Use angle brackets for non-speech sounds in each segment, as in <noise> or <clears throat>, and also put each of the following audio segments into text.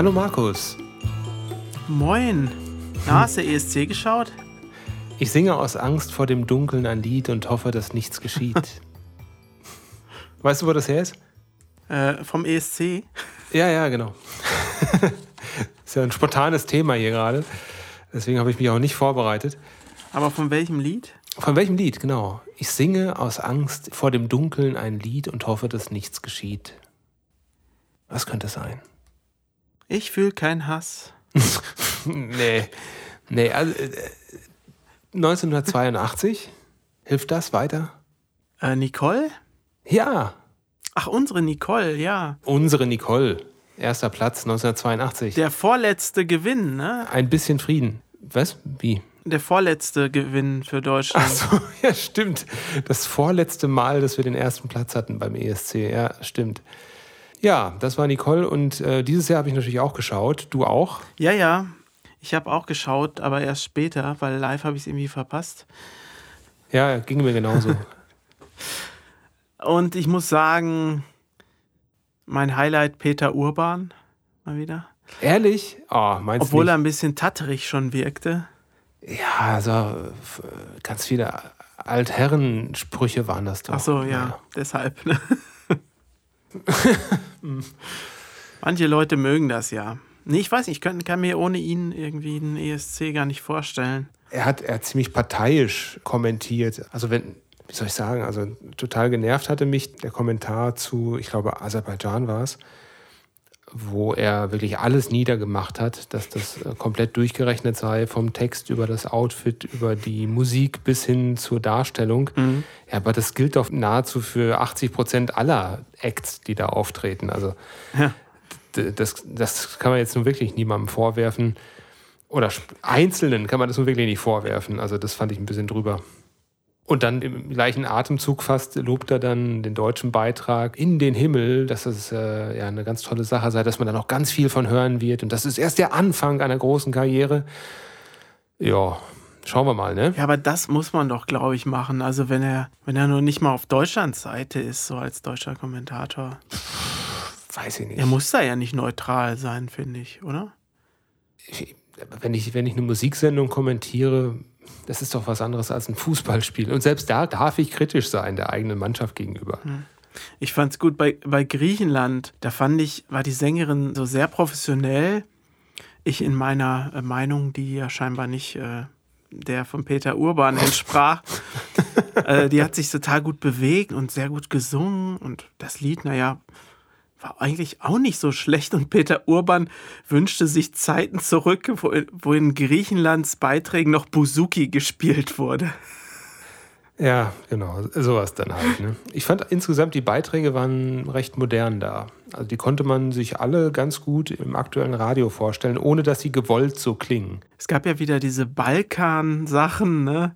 Hallo Markus. Moin. Na, hast du ESC geschaut? Ich singe aus Angst vor dem Dunkeln ein Lied und hoffe, dass nichts geschieht. <laughs> weißt du, wo das her ist? Äh, vom ESC? Ja, ja, genau. <laughs> ist ja ein spontanes Thema hier gerade. Deswegen habe ich mich auch nicht vorbereitet. Aber von welchem Lied? Von welchem Lied, genau. Ich singe aus Angst vor dem Dunkeln ein Lied und hoffe, dass nichts geschieht. Was könnte es sein? Ich fühle keinen Hass. <laughs> nee. Nee, also äh, 1982. Hilft das weiter? Äh, Nicole? Ja. Ach, unsere Nicole, ja. Unsere Nicole. Erster Platz 1982. Der vorletzte Gewinn, ne? Ein bisschen Frieden. Was? Wie? Der vorletzte Gewinn für Deutschland. Ach so, <laughs> ja, stimmt. Das vorletzte Mal, dass wir den ersten Platz hatten beim ESC. Ja, stimmt. Ja, das war Nicole und äh, dieses Jahr habe ich natürlich auch geschaut. Du auch? Ja, ja. Ich habe auch geschaut, aber erst später, weil live habe ich es irgendwie verpasst. Ja, ging mir genauso. <laughs> und ich muss sagen, mein Highlight Peter Urban mal wieder. Ehrlich? Oh, meinst Obwohl nicht? er ein bisschen tatterig schon wirkte. Ja, also ganz viele Altherrensprüche waren das doch. Ach so, ja, ja. deshalb. Ne? <laughs> <laughs> Manche Leute mögen das ja. Nee, ich weiß nicht, ich kann, kann mir ohne ihn irgendwie einen ESC gar nicht vorstellen. Er hat, er hat ziemlich parteiisch kommentiert. Also wenn, wie soll ich sagen, also total genervt hatte mich der Kommentar zu, ich glaube, Aserbaidschan war es, wo er wirklich alles niedergemacht hat, dass das äh, komplett durchgerechnet sei, vom Text über das Outfit, über die Musik bis hin zur Darstellung. Mhm. Ja, aber das gilt doch nahezu für 80 Prozent aller Acts, die da auftreten. Also ja. das, das kann man jetzt nun wirklich niemandem vorwerfen. Oder Einzelnen kann man das nun wirklich nicht vorwerfen. Also das fand ich ein bisschen drüber. Und dann im gleichen Atemzug fast lobt er dann den deutschen Beitrag in den Himmel, dass es äh, ja eine ganz tolle Sache sei, dass man da noch ganz viel von hören wird. Und das ist erst der Anfang einer großen Karriere. Ja, schauen wir mal, ne? Ja, aber das muss man doch, glaube ich, machen. Also wenn er, wenn er nur nicht mal auf Deutschlands Seite ist, so als deutscher Kommentator. Weiß ich nicht. Er muss da ja nicht neutral sein, finde ich, oder? Wenn ich, wenn ich eine Musiksendung kommentiere, das ist doch was anderes als ein Fußballspiel. Und selbst da darf ich kritisch sein, der eigenen Mannschaft gegenüber. Ich fand es gut bei, bei Griechenland. Da fand ich, war die Sängerin so sehr professionell. Ich in meiner äh, Meinung, die ja scheinbar nicht äh, der von Peter Urban <laughs> entsprach, äh, die hat sich total gut bewegt und sehr gut gesungen. Und das Lied, naja, war eigentlich auch nicht so schlecht und Peter Urban wünschte sich Zeiten zurück, wo, wo in Griechenlands Beiträgen noch Buzuki gespielt wurde. Ja, genau, sowas dann halt. Ne? Ich fand insgesamt, die Beiträge waren recht modern da. Also die konnte man sich alle ganz gut im aktuellen Radio vorstellen, ohne dass sie gewollt so klingen. Es gab ja wieder diese Balkan-Sachen, ne?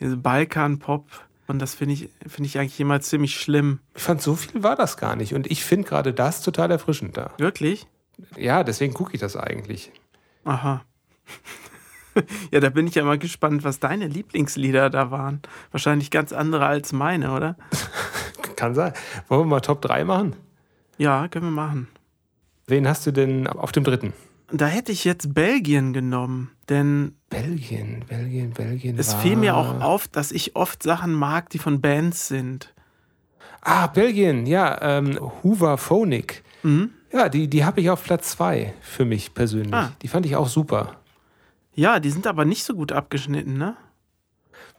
Diese Balkan-Pop. Und das finde ich, find ich eigentlich immer ziemlich schlimm. Ich fand, so viel war das gar nicht. Und ich finde gerade das total erfrischend da. Wirklich? Ja, deswegen gucke ich das eigentlich. Aha. <laughs> ja, da bin ich ja mal gespannt, was deine Lieblingslieder da waren. Wahrscheinlich ganz andere als meine, oder? <laughs> Kann sein. Wollen wir mal Top 3 machen? Ja, können wir machen. Wen hast du denn auf dem dritten? Da hätte ich jetzt Belgien genommen, denn. Belgien, Belgien, Belgien. Es fiel mir auch auf, dass ich oft Sachen mag, die von Bands sind. Ah, Belgien, ja, ähm, Hoover Phonic. Mhm. Ja, die, die habe ich auf Platz zwei für mich persönlich. Ah. Die fand ich auch super. Ja, die sind aber nicht so gut abgeschnitten, ne?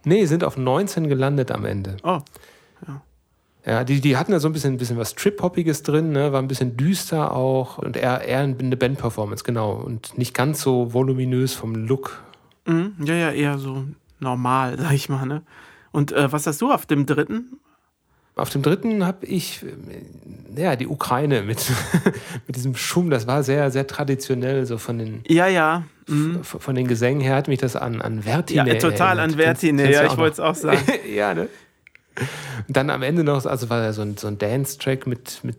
Nee, sind auf 19 gelandet am Ende. Oh. Ja, die, die hatten da so ein bisschen, ein bisschen was Trip-Hoppiges drin, ne? war ein bisschen düster auch und eher, eher eine Band-Performance, genau. Und nicht ganz so voluminös vom Look. Mhm, ja, ja, eher so normal, <laughs> sag ich mal. Ne? Und äh, was hast du auf dem dritten? Auf dem dritten habe ich äh, ja, die Ukraine mit, <laughs> mit diesem Schum. Das war sehr, sehr traditionell, so von den, ja, ja. Mhm. von den Gesängen her hat mich das an, an Vertine. Ja, total erinnert. an Vertine, ja, ich wollte es auch sagen. <laughs> ja, ne? Und dann am Ende noch, also war ja so ein, so ein Dance-Track mit, mit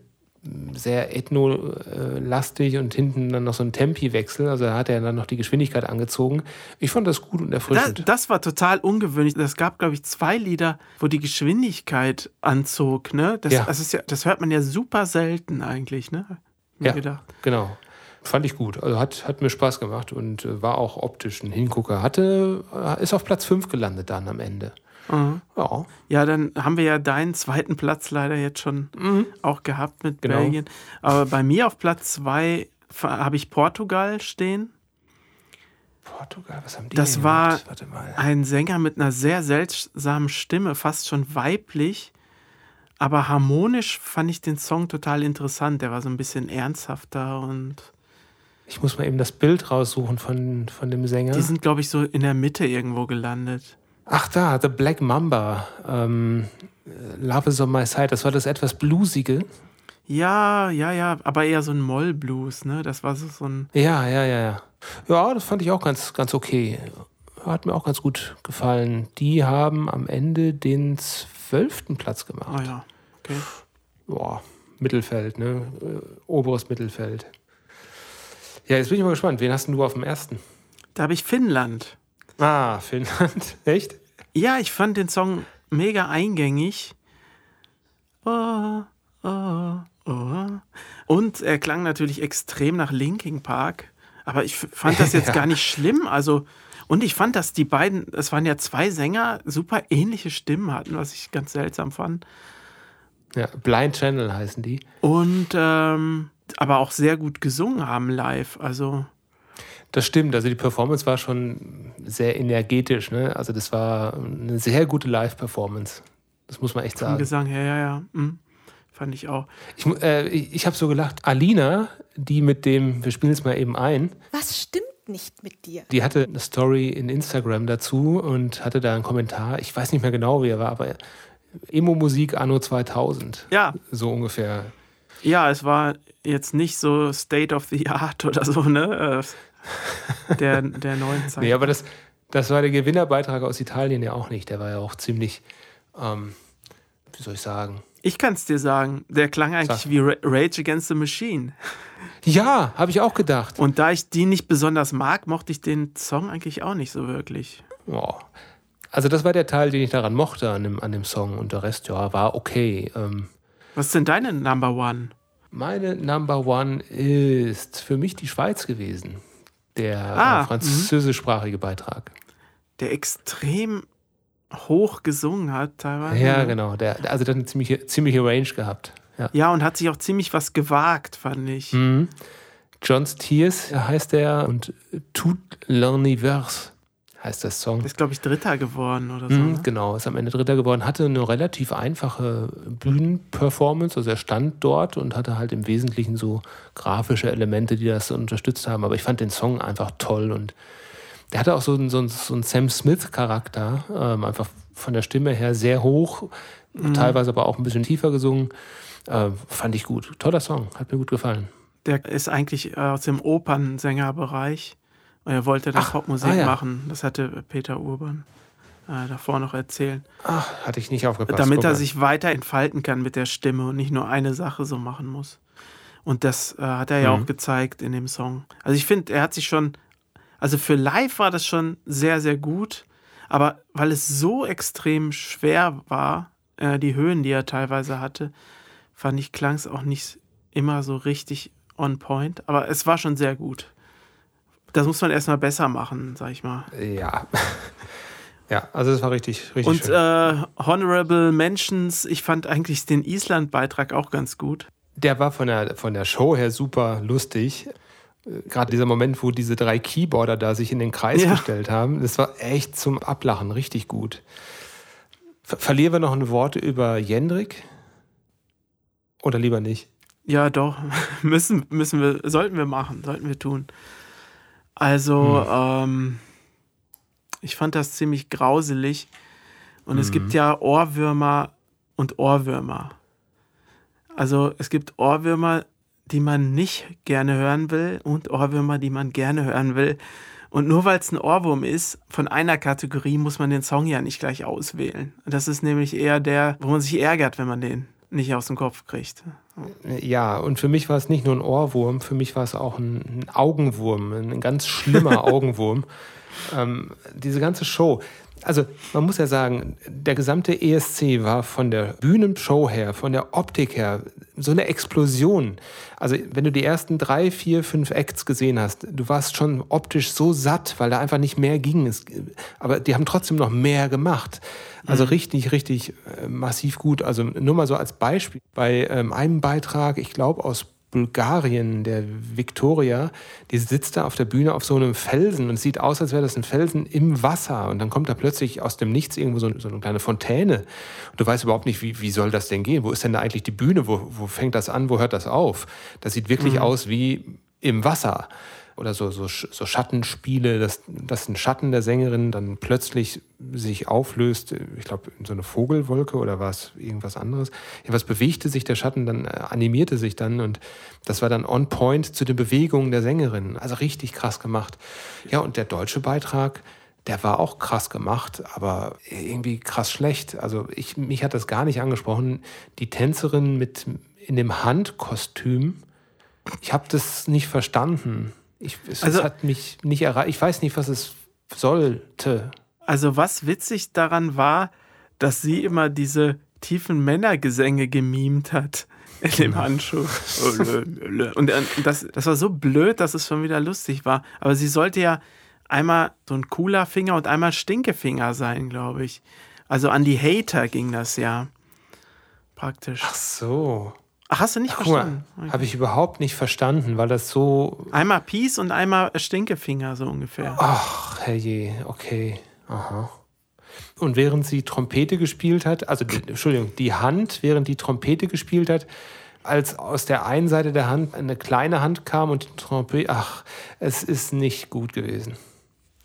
sehr ethno-lastig und hinten dann noch so ein Tempi-Wechsel. Also da hat er dann noch die Geschwindigkeit angezogen. Ich fand das gut und erfrischend. Das, das war total ungewöhnlich. Es gab, glaube ich, zwei Lieder, wo die Geschwindigkeit anzog. Ne? Das, ja. das, ja, das hört man ja super selten eigentlich. Ne? ja, gedacht. genau. fand ich gut. Also hat, hat mir Spaß gemacht und äh, war auch optisch ein Hingucker. Hatte, äh, ist auf Platz 5 gelandet dann am Ende. Mhm. Ja. ja, dann haben wir ja deinen zweiten Platz leider jetzt schon mhm. auch gehabt mit genau. Belgien. Aber bei mir auf Platz 2 habe ich Portugal stehen. Portugal, was haben die Das war ein Sänger mit einer sehr seltsamen Stimme, fast schon weiblich. Aber harmonisch fand ich den Song total interessant. Der war so ein bisschen ernsthafter und. Ich muss mal eben das Bild raussuchen von, von dem Sänger. Die sind, glaube ich, so in der Mitte irgendwo gelandet. Ach da, The Black Mamba. Ähm, Love is on my side. Das war das etwas bluesige. Ja, ja, ja, aber eher so ein Moll-Blues, ne? Das war so, so ein. Ja, ja, ja, ja. Ja, das fand ich auch ganz, ganz okay. Hat mir auch ganz gut gefallen. Die haben am Ende den zwölften Platz gemacht. Ah ja, okay. Boah, Mittelfeld, ne? Äh, oberes Mittelfeld. Ja, jetzt bin ich mal gespannt. Wen hast du auf dem ersten? Da habe ich Finnland. Ah, Finnland. <laughs> Echt? Ja, ich fand den Song mega eingängig. Oh, oh, oh. Und er klang natürlich extrem nach Linking Park. Aber ich fand das jetzt <laughs> ja. gar nicht schlimm. Also, und ich fand, dass die beiden, es waren ja zwei Sänger, super ähnliche Stimmen hatten, was ich ganz seltsam fand. Ja, Blind Channel heißen die. Und ähm, aber auch sehr gut gesungen haben live. Also. Das stimmt, also die Performance war schon sehr energetisch, ne? Also das war eine sehr gute Live-Performance. Das muss man echt sagen. Vom Gesang her, ja, ja. Mhm. Fand ich auch. Ich, äh, ich, habe so gelacht. Alina, die mit dem, wir spielen es mal eben ein. Was stimmt nicht mit dir? Die hatte eine Story in Instagram dazu und hatte da einen Kommentar. Ich weiß nicht mehr genau, wie er war, aber Emo-Musik anno 2000. Ja. So ungefähr. Ja, es war jetzt nicht so State of the Art oder so, ne? <laughs> Der, der neuen Zeit. nee, aber das, das war der Gewinnerbeitrag aus Italien ja auch nicht. Der war ja auch ziemlich, ähm, wie soll ich sagen, ich kann es dir sagen, der klang eigentlich Sag. wie Rage Against the Machine. Ja, habe ich auch gedacht. Und da ich die nicht besonders mag, mochte ich den Song eigentlich auch nicht so wirklich. Oh. Also das war der Teil, den ich daran mochte an dem, an dem Song und der Rest, ja, war okay. Ähm, Was ist denn deine Number One? Meine Number One ist für mich die Schweiz gewesen. Der ah, äh, französischsprachige Beitrag. Der extrem hoch gesungen hat teilweise. Ja, ne? genau. Der, also der hat eine ziemliche, ziemliche Range gehabt. Ja. ja, und hat sich auch ziemlich was gewagt, fand ich. Mhm. John's Tears heißt er und Tout l'Univers heißt das Song. Ist, glaube ich, Dritter geworden oder so. Ne? Genau, ist am Ende Dritter geworden. Hatte eine relativ einfache Bühnenperformance. Also er stand dort und hatte halt im Wesentlichen so grafische Elemente, die das unterstützt haben. Aber ich fand den Song einfach toll und der hatte auch so einen, so einen, so einen Sam Smith-Charakter, ähm, einfach von der Stimme her sehr hoch, mhm. teilweise aber auch ein bisschen tiefer gesungen. Äh, fand ich gut. Toller Song, hat mir gut gefallen. Der ist eigentlich aus dem Opernsängerbereich. Er wollte dann Ach, Popmusik ah, ja. machen. Das hatte Peter Urban äh, davor noch erzählt. Ach, hatte ich nicht aufgepasst. Damit er sich weiter entfalten kann mit der Stimme und nicht nur eine Sache so machen muss. Und das äh, hat er ja mhm. auch gezeigt in dem Song. Also ich finde, er hat sich schon also für live war das schon sehr, sehr gut. Aber weil es so extrem schwer war, äh, die Höhen, die er teilweise hatte, fand ich, klang es auch nicht immer so richtig on point. Aber es war schon sehr gut. Das muss man erstmal besser machen, sag ich mal. Ja. <laughs> Ja, also es war richtig, richtig Und äh, Honorable Mentions, ich fand eigentlich den Island-Beitrag auch ganz gut. Der war von der, von der Show her super lustig gerade dieser Moment, wo diese drei Keyboarder da sich in den Kreis ja. gestellt haben, das war echt zum Ablachen, richtig gut. Ver verlieren wir noch ein Wort über Jendrik? Oder lieber nicht? Ja, doch. <laughs> müssen, müssen wir, sollten wir machen, sollten wir tun. Also, hm. ähm, ich fand das ziemlich grauselig. Und mhm. es gibt hm. ja Ohrwürmer und Ohrwürmer. Also es gibt Ohrwürmer, die man nicht gerne hören will und Ohrwürmer, die man gerne hören will. Und nur weil es ein Ohrwurm ist, von einer Kategorie muss man den Song ja nicht gleich auswählen. Das ist nämlich eher der, wo man sich ärgert, wenn man den nicht aus dem Kopf kriegt. Ja, und für mich war es nicht nur ein Ohrwurm, für mich war es auch ein, ein Augenwurm, ein ganz schlimmer <laughs> Augenwurm. Ähm, diese ganze Show. Also man muss ja sagen, der gesamte ESC war von der Bühnenshow her, von der Optik her so eine Explosion. Also wenn du die ersten drei, vier, fünf Acts gesehen hast, du warst schon optisch so satt, weil da einfach nicht mehr ging. Aber die haben trotzdem noch mehr gemacht. Also mhm. richtig, richtig äh, massiv gut. Also nur mal so als Beispiel. Bei ähm, einem Beitrag, ich glaube aus Bulgarien, der Victoria, die sitzt da auf der Bühne auf so einem Felsen und sieht aus, als wäre das ein Felsen im Wasser. Und dann kommt da plötzlich aus dem Nichts irgendwo so, so eine kleine Fontäne. Und du weißt überhaupt nicht, wie, wie soll das denn gehen? Wo ist denn da eigentlich die Bühne? Wo, wo fängt das an? Wo hört das auf? Das sieht wirklich mhm. aus wie im Wasser oder so, so, so Schattenspiele, dass, dass ein Schatten der Sängerin dann plötzlich sich auflöst, ich glaube, in so eine Vogelwolke oder was, irgendwas anderes. Ja, was bewegte sich der Schatten, dann äh, animierte sich dann und das war dann on point zu den Bewegungen der Sängerin. Also richtig krass gemacht. Ja, und der deutsche Beitrag, der war auch krass gemacht, aber irgendwie krass schlecht. Also ich, mich hat das gar nicht angesprochen. Die Tänzerin mit in dem Handkostüm, ich habe das nicht verstanden. Ich, es, also, hat mich nicht erreicht. Ich weiß nicht, was es sollte. Also, was witzig daran war, dass sie immer diese tiefen Männergesänge gemimt hat in dem Handschuh. <laughs> Und das, das war so blöd, dass es schon wieder lustig war. Aber sie sollte ja einmal so ein cooler Finger und einmal Stinkefinger sein, glaube ich. Also an die Hater ging das ja. Praktisch. Ach so. Ach, hast du nicht Ach, verstanden? Okay. Habe ich überhaupt nicht verstanden, weil das so. Einmal Peace und einmal Stinkefinger, so ungefähr. Ach, herrje, okay. Aha. Und während sie Trompete gespielt hat, also, die, Entschuldigung, die Hand, während die Trompete gespielt hat, als aus der einen Seite der Hand eine kleine Hand kam und die Trompete, ach, es ist nicht gut gewesen.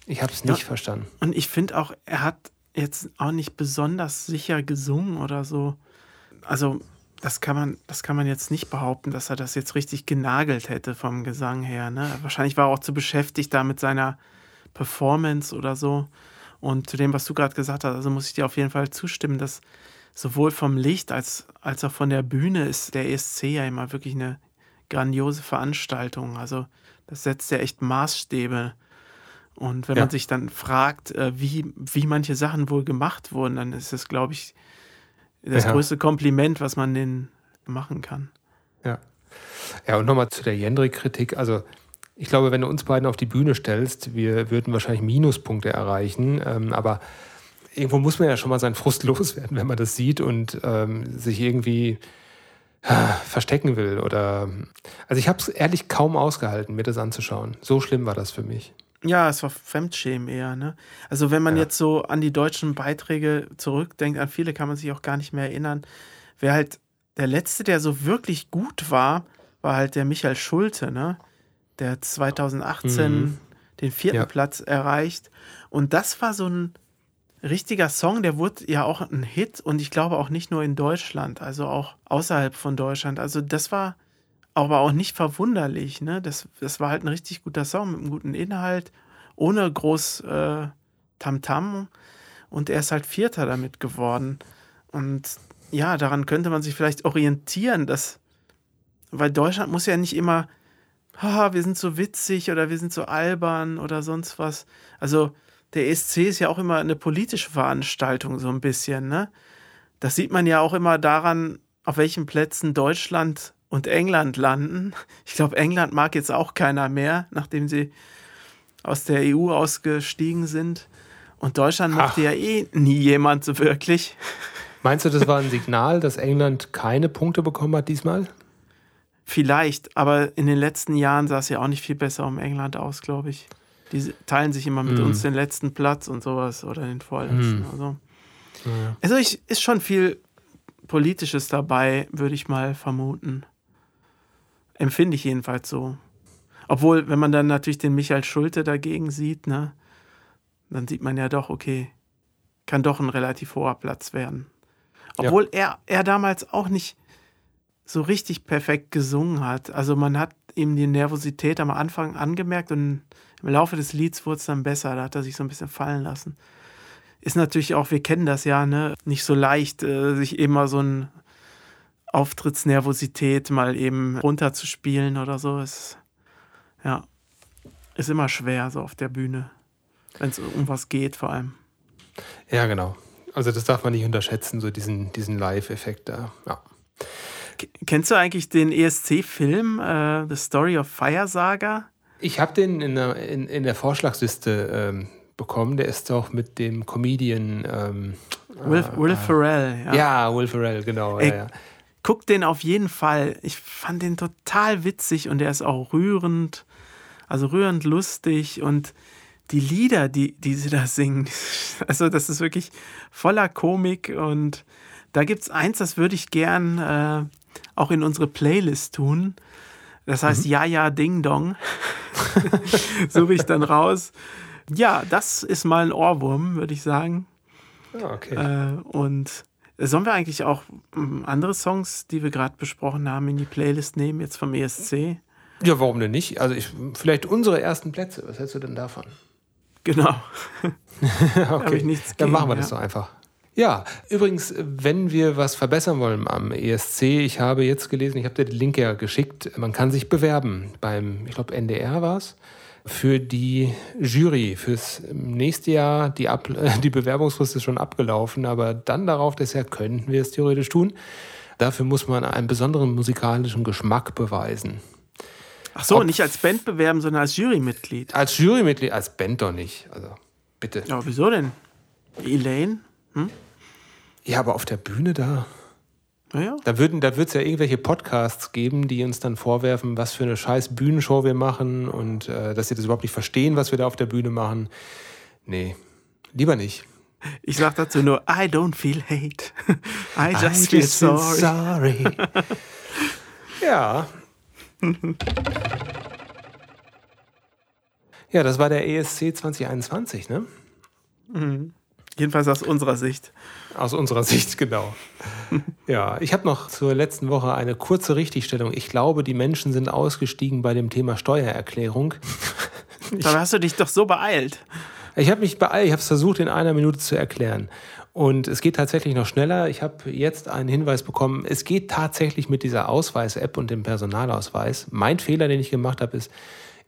Ich habe es nicht ja, verstanden. Und ich finde auch, er hat jetzt auch nicht besonders sicher gesungen oder so. Also das kann man, das kann man jetzt nicht behaupten, dass er das jetzt richtig genagelt hätte vom Gesang her. Ne? Wahrscheinlich war er auch zu beschäftigt da mit seiner Performance oder so. Und zu dem, was du gerade gesagt hast, also muss ich dir auf jeden Fall zustimmen, dass sowohl vom Licht als, als auch von der Bühne ist der ESC ja immer wirklich eine grandiose Veranstaltung. Also das setzt ja echt Maßstäbe. Und wenn ja. man sich dann fragt, äh, wie, wie manche Sachen wohl gemacht wurden, dann ist es, glaube ich, das ja. größte Kompliment, was man denen machen kann. Ja. Ja, und nochmal zu der Jendrik-Kritik. Also, ich glaube, wenn du uns beiden auf die Bühne stellst, wir würden wahrscheinlich Minuspunkte erreichen. Ähm, aber irgendwo muss man ja schon mal seinen Frust <laughs> loswerden, wenn man das sieht und ähm, sich irgendwie äh, verstecken will. Oder also ich habe es ehrlich kaum ausgehalten, mir das anzuschauen. So schlimm war das für mich. Ja, es war Fremdschämen eher, ne? Also wenn man ja. jetzt so an die deutschen Beiträge zurückdenkt, an viele kann man sich auch gar nicht mehr erinnern. Wer halt der letzte, der so wirklich gut war, war halt der Michael Schulte, ne? Der 2018 mhm. den vierten ja. Platz erreicht. Und das war so ein richtiger Song, der wurde ja auch ein Hit und ich glaube auch nicht nur in Deutschland, also auch außerhalb von Deutschland. Also das war aber auch nicht verwunderlich. Ne? Das, das war halt ein richtig guter Song mit einem guten Inhalt, ohne groß äh, Tamtam. und er ist halt Vierter damit geworden. Und ja, daran könnte man sich vielleicht orientieren, dass, weil Deutschland muss ja nicht immer, haha, wir sind so witzig oder wir sind so albern oder sonst was. Also der ESC ist ja auch immer eine politische Veranstaltung, so ein bisschen, ne? Das sieht man ja auch immer daran, auf welchen Plätzen Deutschland und England landen. Ich glaube, England mag jetzt auch keiner mehr, nachdem sie aus der EU ausgestiegen sind. Und Deutschland mochte ja eh nie jemand so wirklich. Meinst du, das war ein <laughs> Signal, dass England keine Punkte bekommen hat diesmal? Vielleicht, aber in den letzten Jahren sah es ja auch nicht viel besser um England aus, glaube ich. Die teilen sich immer mit mm. uns den letzten Platz und sowas oder den vorletzten. Mm. Also, ja. also ich, ist schon viel Politisches dabei, würde ich mal vermuten. Empfinde ich jedenfalls so. Obwohl, wenn man dann natürlich den Michael Schulte dagegen sieht, ne, dann sieht man ja doch, okay, kann doch ein relativ hoher Platz werden. Obwohl ja. er, er damals auch nicht so richtig perfekt gesungen hat. Also man hat ihm die Nervosität am Anfang angemerkt und im Laufe des Lieds wurde es dann besser. Da hat er sich so ein bisschen fallen lassen. Ist natürlich auch, wir kennen das ja, ne, nicht so leicht, äh, sich immer so ein Auftrittsnervosität mal eben runterzuspielen oder so. Ist, ja, ist immer schwer so auf der Bühne, wenn es um was geht vor allem. Ja, genau. Also das darf man nicht unterschätzen, so diesen, diesen Live-Effekt da. Ja. Kennst du eigentlich den ESC-Film äh, The Story of Fire Saga? Ich habe den in der, in, in der Vorschlagsliste ähm, bekommen. Der ist doch mit dem Comedian ähm, Will, äh, Will Ferrell. Ja. ja, Will Ferrell, genau. Ey, ja, ja. Guck den auf jeden Fall. Ich fand den total witzig und der ist auch rührend. Also rührend lustig und die Lieder, die, die sie da singen, <laughs> also das ist wirklich voller Komik und da gibt es eins, das würde ich gern äh, auch in unsere Playlist tun. Das heißt mhm. Ja, ja, Ding Dong. <laughs> Suche ich dann raus. Ja, das ist mal ein Ohrwurm, würde ich sagen. Ah, okay. Äh, und sollen wir eigentlich auch ähm, andere Songs, die wir gerade besprochen haben, in die Playlist nehmen, jetzt vom ESC? Ja, warum denn nicht? Also ich, vielleicht unsere ersten Plätze. Was hältst du denn davon? Genau. <laughs> okay. ich nichts Dann gegen, machen wir das ja. doch einfach. Ja, übrigens, wenn wir was verbessern wollen am ESC, ich habe jetzt gelesen, ich habe dir den Link ja geschickt, man kann sich bewerben beim, ich glaube, NDR war es, für die Jury fürs nächste Jahr. Die, Ab <laughs> die Bewerbungsfrist ist schon abgelaufen, aber dann darauf das Jahr könnten wir es theoretisch tun. Dafür muss man einen besonderen musikalischen Geschmack beweisen. Ach so, Ob- nicht als Band bewerben, sondern als Jurymitglied. Als Jurymitglied, als Band doch nicht. Also bitte. Ja, wieso denn? Elaine? Ja, aber auf der Bühne da. Naja. Da würden, da wird es ja irgendwelche Podcasts geben, die uns dann vorwerfen, was für eine scheiß Bühnenshow wir machen und äh, dass sie das überhaupt nicht verstehen, was wir da auf der Bühne machen. Nee, lieber nicht. Ich sag dazu nur, I don't feel hate. <laughs> I just feel sorry. sorry. <laughs> ja. <laughs> ja, das war der ESC 2021, ne? Jedenfalls aus unserer Sicht. Aus unserer <laughs> Sicht, genau. Ja, ich habe noch zur letzten Woche eine kurze Richtigstellung. Ich glaube, die Menschen sind ausgestiegen bei dem Thema Steuererklärung. <laughs> Dabei hast du dich doch so beeilt. Ich habe mich beeilt, ich habe es versucht, in einer Minute zu erklären. Und es geht tatsächlich noch schneller. Ich habe jetzt einen Hinweis bekommen, es geht tatsächlich mit dieser Ausweis-App und dem Personalausweis. Mein Fehler, den ich gemacht habe, ist,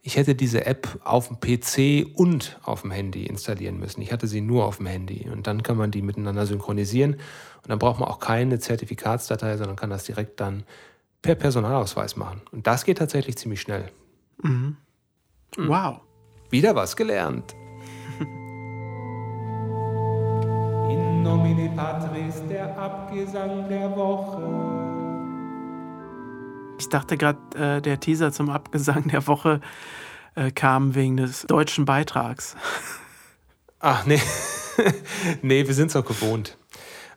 ich hätte diese App auf dem PC und auf dem Handy installieren müssen. Ich hatte sie nur auf dem Handy. Und dann kann man die miteinander synchronisieren. Und dann braucht man auch keine Zertifikatsdatei, sondern kann das direkt dann per Personalausweis machen. Und das geht tatsächlich ziemlich schnell. Hm. Wow. Wieder was gelernt. In nomine Patris, der Abgesang der Woche. Ich dachte gerade, äh, der Teaser zum Abgesang der Woche äh, kam wegen des deutschen Beitrags. Ach nee, <laughs> nee, wir sind es auch gewohnt.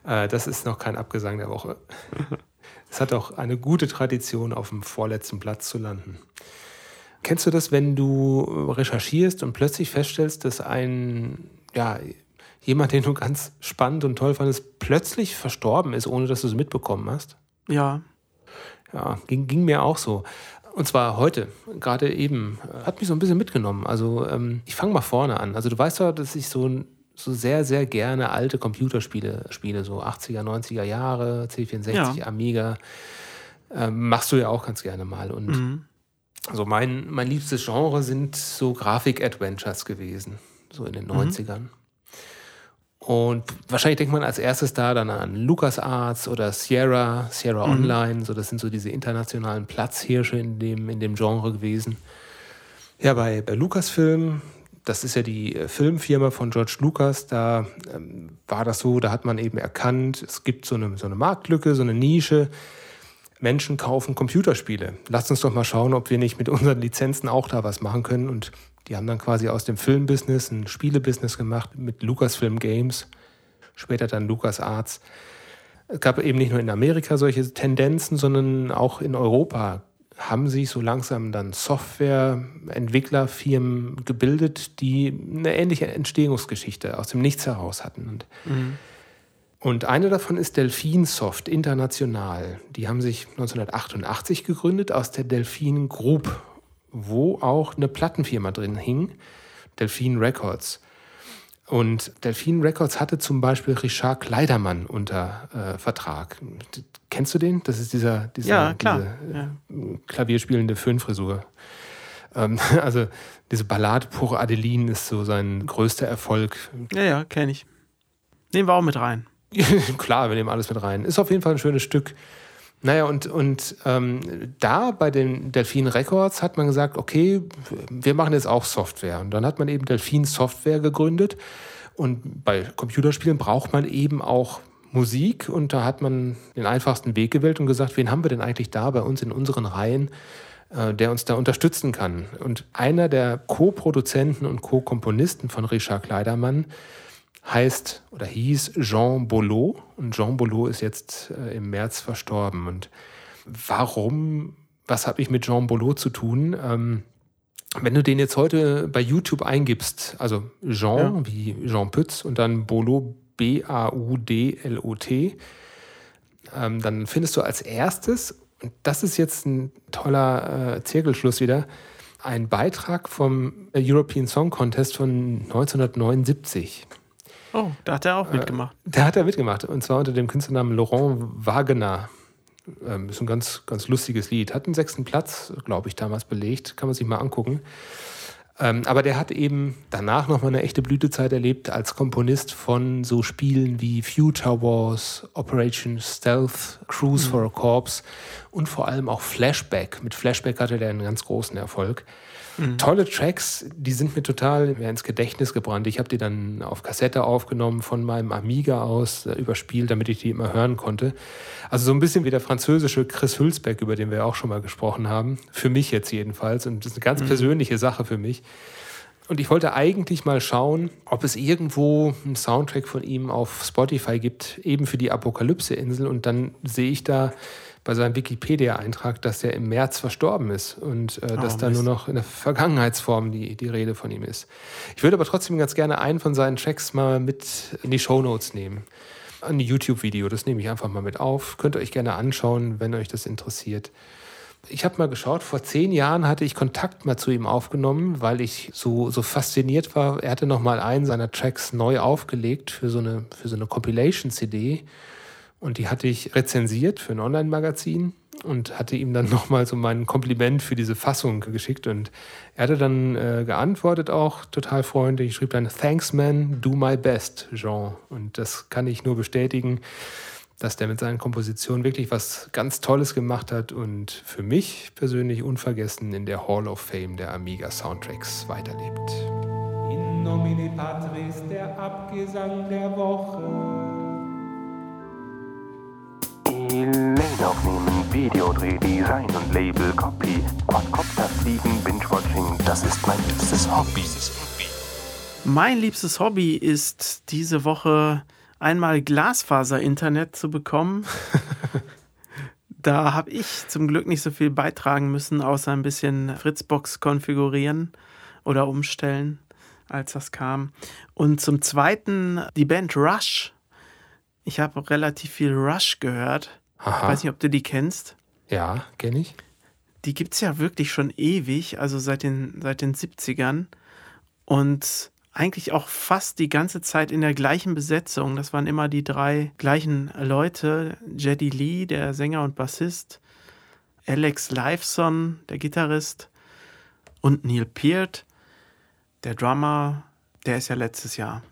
Äh, das ist noch kein Abgesang der Woche. <laughs> Es hat auch eine gute Tradition, auf dem vorletzten Platz zu landen. Kennst du das, wenn du recherchierst und plötzlich feststellst, dass ein, ja, jemand, den du ganz spannend und toll fandest, plötzlich verstorben ist, ohne dass du es mitbekommen hast? Ja. Ja, ging, ging mir auch so. Und zwar heute, gerade eben, äh, hat mich so ein bisschen mitgenommen. Also ähm, ich fange mal vorne an. Also du weißt doch, dass ich so, so sehr, sehr gerne alte Computerspiele spiele, so 80er, 90er Jahre, C64, Ja. Amiga. Ähm, machst du ja auch ganz gerne mal. Und Mhm. also mein, mein liebstes Genre sind so Grafik-Adventures gewesen, so in den 90ern. Und wahrscheinlich denkt man als erstes da dann an LucasArts oder Sierra, Sierra Online, so das sind so diese internationalen Platzhirsche in dem, in dem Genre gewesen. Ja, bei, bei Lucasfilm, das ist ja die äh, Filmfirma von George Lucas, da ähm, war das so, da hat man eben erkannt, es gibt so eine, so eine Marktlücke, so eine Nische. Menschen kaufen Computerspiele. Lasst uns doch mal schauen, ob wir nicht mit unseren Lizenzen auch da was machen können. Und die haben dann quasi aus dem Filmbusiness ein Spielebusiness gemacht mit Lucasfilm Games, später dann LucasArts. Es gab eben nicht nur in Amerika solche Tendenzen, sondern auch in Europa haben sich so langsam dann Softwareentwicklerfirmen gebildet, die eine ähnliche Entstehungsgeschichte aus dem Nichts heraus hatten. Und und eine davon ist Delphinsoft International. Die haben sich 1988 gegründet aus der Delphin Group, wo auch eine Plattenfirma drin hing, Delphin Records. Und Delphin Records hatte zum Beispiel Richard Kleidermann unter äh, Vertrag. Kennst du den? Das ist dieser, dieser Ja, klar. Diese, Ja. klavierspielende Föhnfrisur. Ähm, <laughs> also diese Ballade Pour Adeline ist so sein größter Erfolg. Ja, ja, kenne ich. Nehmen wir auch mit rein. <laughs> Klar, wir nehmen alles mit rein. Ist auf jeden Fall ein schönes Stück. Naja, und, und ähm, da bei den Delfin Records hat man gesagt, okay, wir machen jetzt auch Software. Und dann hat man eben Delfin Software gegründet. Und bei Computerspielen braucht man eben auch Musik. Und da hat man den einfachsten Weg gewählt und gesagt, wen haben wir denn eigentlich da bei uns in unseren Reihen, äh, der uns da unterstützen kann? Und einer der Co-Produzenten und Co-Komponisten von Richard Kleidermann heißt oder hieß Jean Bollot und Jean Bollot ist jetzt äh, im März verstorben. Und warum, was habe ich mit Jean Bollot zu tun? Ähm, wenn du den jetzt heute bei YouTube eingibst, also Jean ja. wie Jean Pütz und dann Bollot, B-A-U-D-L-O-T, ähm, dann findest du als erstes, und das ist jetzt ein toller äh, Zirkelschluss wieder, ein Beitrag vom European Song Contest von 1979. Oh, da hat er auch äh, mitgemacht. Äh, da hat er mitgemacht. Und zwar unter dem Künstlernamen Laurent Wagner. Ähm, ist ein ganz, ganz lustiges Lied. Hat einen sechsten Platz, glaube ich, damals belegt. Kann man sich mal angucken. Ähm, aber der hat eben danach nochmal eine echte Blütezeit erlebt als Komponist von so Spielen wie Future Wars, Operation Stealth, Cruise mhm. for a Corpse und vor allem auch Flashback. Mit Flashback hatte der einen ganz großen Erfolg. Mhm. Tolle Tracks, die sind mir total ins Gedächtnis gebrannt. Ich habe die dann auf Kassette aufgenommen von meinem Amiga aus, äh, überspielt, damit ich die immer hören konnte. Also so ein bisschen wie der französische Chris Hülsbeck, über den wir auch schon mal gesprochen haben. Für mich jetzt jedenfalls. Und das ist eine ganz mhm. persönliche Sache für mich. Und ich wollte eigentlich mal schauen, ob es irgendwo einen Soundtrack von ihm auf Spotify gibt, eben für die Apokalypse-Insel. Und dann sehe ich da bei seinem Wikipedia-Eintrag, dass er im März verstorben ist und äh, dass oh, da nur noch in der Vergangenheitsform die, die Rede von ihm ist. Ich würde aber trotzdem ganz gerne einen von seinen Tracks mal mit in die Shownotes nehmen. Ein YouTube-Video, das nehme ich einfach mal mit auf. Könnt ihr euch gerne anschauen, wenn euch das interessiert. Ich habe mal geschaut, vor zehn Jahren hatte ich Kontakt mal zu ihm aufgenommen, weil ich so, so fasziniert war. Er hatte noch mal einen seiner Tracks neu aufgelegt für so eine, für so eine Compilation-CD. Und die hatte ich rezensiert für ein Online-Magazin und hatte ihm dann <laughs> nochmal so mein Kompliment für diese Fassung geschickt. Und er hatte dann äh, geantwortet auch total freundlich. Ich schrieb dann, Thanks man, do my best, Jean. Und das kann ich nur bestätigen, dass der mit seinen Kompositionen wirklich was ganz Tolles gemacht hat und für mich persönlich unvergessen in der Hall of Fame der Amiga Soundtracks weiterlebt. In nomine Patris, der Abgesang der Woche. Lane aufnehmen, Videodreh, Design und Label, Copy, Quadcopter fliegen, Binge-Watching, das ist mein liebstes Hobby. Mein liebstes Hobby ist diese Woche einmal Glasfaser-Internet zu bekommen. <laughs> da habe ich zum Glück nicht so viel beitragen müssen, außer ein bisschen Fritzbox konfigurieren oder umstellen, als das kam. Und zum Zweiten die Band Rush ich habe relativ viel Rush gehört. Aha. Ich weiß nicht, ob du die kennst. Ja, kenne ich. Die gibt es ja wirklich schon ewig, also seit den, seit den 70ern. Und eigentlich auch fast die ganze Zeit in der gleichen Besetzung. Das waren immer die drei gleichen Leute. Jedi Lee, der Sänger und Bassist, Alex Lifeson, der Gitarrist, und Neil Peart, der Drummer. Der ist ja letztes Jahr,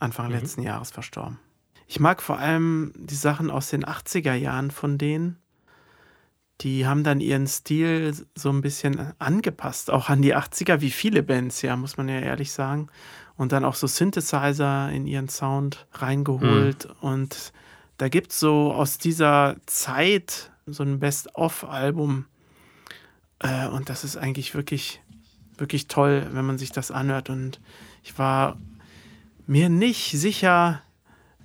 Anfang mhm. letzten Jahres verstorben. Ich mag vor allem die Sachen aus den 80er Jahren von denen. Die haben dann ihren Stil so ein bisschen angepasst, auch an die 80er, wie viele Bands, ja, muss man ja ehrlich sagen. Und dann auch so Synthesizer in ihren Sound reingeholt. Mhm. Und da gibt es so aus dieser Zeit so ein Best-of-Album. Äh, und das ist eigentlich wirklich, wirklich toll, wenn man sich das anhört. Und ich war mir nicht sicher,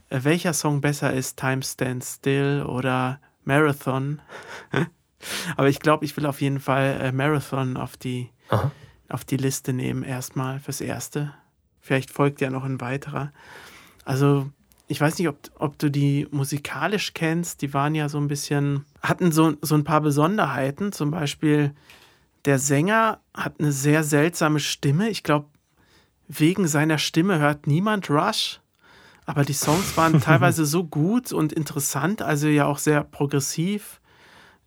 welcher Song besser ist, Time Stands Still oder Marathon. <laughs> Aber ich glaube, ich will auf jeden Fall äh, Marathon auf die, auf die Liste nehmen, erstmal fürs Erste. Vielleicht folgt ja noch ein weiterer. Also, ich weiß nicht, ob, ob du die musikalisch kennst. Die waren ja so ein bisschen, hatten so, so ein paar Besonderheiten. Zum Beispiel, der Sänger hat eine sehr seltsame Stimme. Ich glaube, wegen seiner Stimme hört niemand Rush. Aber die Songs waren <laughs> teilweise so gut und interessant, also ja auch sehr progressiv,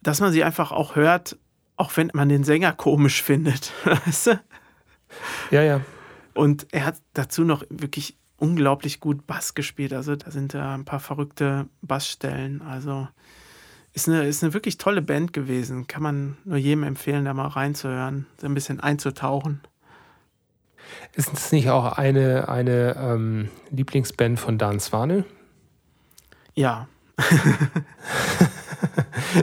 dass man sie einfach auch hört, auch wenn man den Sänger komisch findet. <laughs> Weißt du? Ja, ja. Und er hat dazu noch wirklich unglaublich gut Bass gespielt. Also da sind da ein paar verrückte Bassstellen. Also Ist eine, ist eine wirklich tolle Band gewesen. Kann man nur jedem empfehlen, da mal reinzuhören, so ein bisschen einzutauchen. Ist es nicht auch eine, eine ähm, Lieblingsband von Dan Swane? Ja. <laughs>